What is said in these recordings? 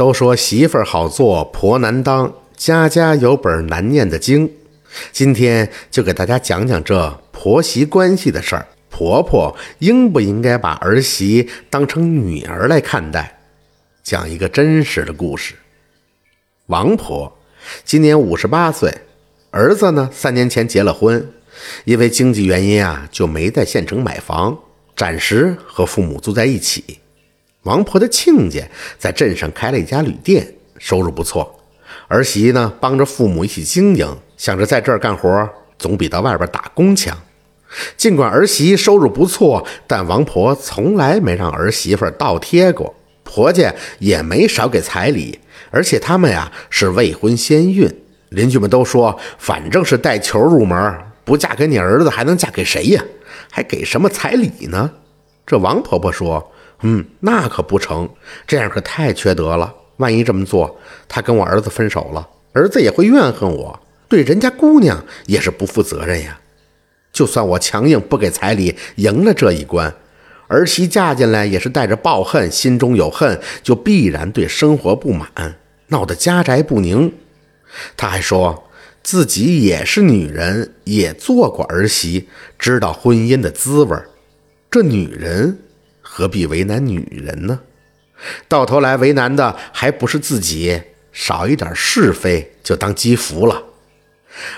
都说媳妇儿好做，婆难当，家家有本难念的经。今天就给大家讲讲这婆媳关系的事儿。婆婆应不应该把儿媳当成女儿来看待？讲一个真实的故事。王婆今年五十八岁，儿子呢三年前结了婚，因为经济原因啊，就没在县城买房，暂时和父母住在一起。王婆的亲家在镇上开了一家旅店，收入不错。儿媳呢帮着父母一起经营，想着在这儿干活总比到外边打工强。尽管儿媳收入不错，但王婆从来没让儿媳妇倒贴过，婆家也没少给彩礼。而且他们呀是未婚先孕，邻居们都说，反正是带球入门，不嫁给你儿子还能嫁给谁呀？还给什么彩礼呢？这王婆婆说：“嗯，那可不成，这样可太缺德了。万一这么做，她跟我儿子分手了，儿子也会怨恨我，对人家姑娘也是不负责任呀。”就算我强硬不给彩礼，赢了这一关，儿媳嫁进来也是带着抱恨，心中有恨，就必然对生活不满，闹得家宅不宁。他还说自己也是女人，也做过儿媳，知道婚姻的滋味儿。这女人何必为难女人呢？到头来为难的还不是自己，少一点是非就当积福了。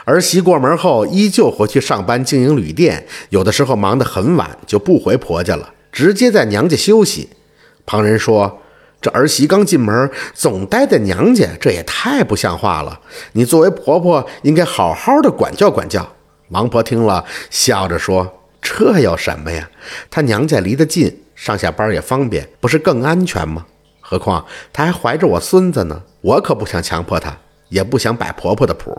儿媳过门后，依旧回去上班经营旅店，有的时候忙得很晚，就不回婆家了，直接在娘家休息。旁人说：“这儿媳刚进门，总待在娘家，这也太不像话了。你作为婆婆，应该好好的管教管教。”王婆听了，笑着说：“这有什么呀？她娘家离得近，上下班也方便，不是更安全吗？何况她还怀着我孙子呢，我可不想强迫她，也不想摆婆婆的谱。”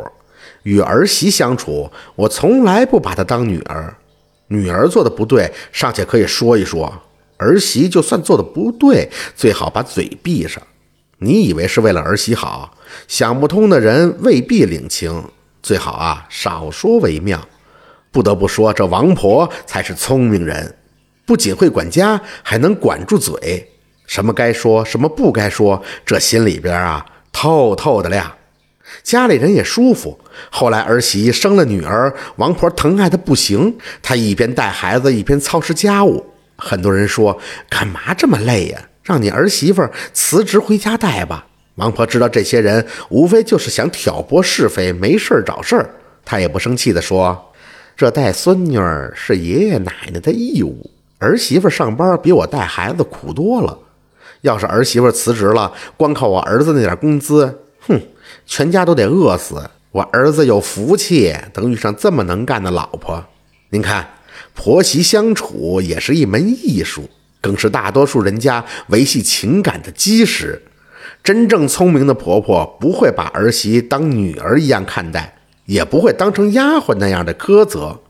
与儿媳相处，我从来不把她当女儿。女儿做的不对，尚且可以说一说；儿媳就算做的不对，最好把嘴闭上。你以为是为了儿媳好，想不通的人未必领情。最好啊，少说为妙。不得不说，这王婆才是聪明人，不仅会管家，还能管住嘴。什么该说，什么不该说，这心里边啊，透透的亮。家里人也舒服。后来儿媳生了女儿，王婆疼爱的不行。她一边带孩子，一边操持家务。很多人说：“干嘛这么累呀？让你儿媳妇辞职回家带吧。”王婆知道这些人无非就是想挑拨是非，没事找事儿。她也不生气地说：“这带孙女儿是爷爷奶奶的义务。儿媳妇上班比我带孩子苦多了。要是儿媳妇辞职了，光靠我儿子那点工资，哼！”全家都得饿死。我儿子有福气，能遇上这么能干的老婆。您看，婆媳相处也是一门艺术，更是大多数人家维系情感的基石。真正聪明的婆婆不会把儿媳当女儿一样看待，也不会当成丫鬟那样的苛责。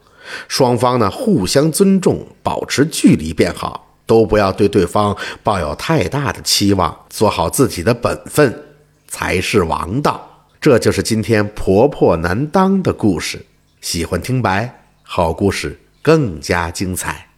双方呢互相尊重，保持距离便好，都不要对对方抱有太大的期望，做好自己的本分。才是王道，这就是今天婆婆难当的故事。喜欢听白，好故事更加精彩。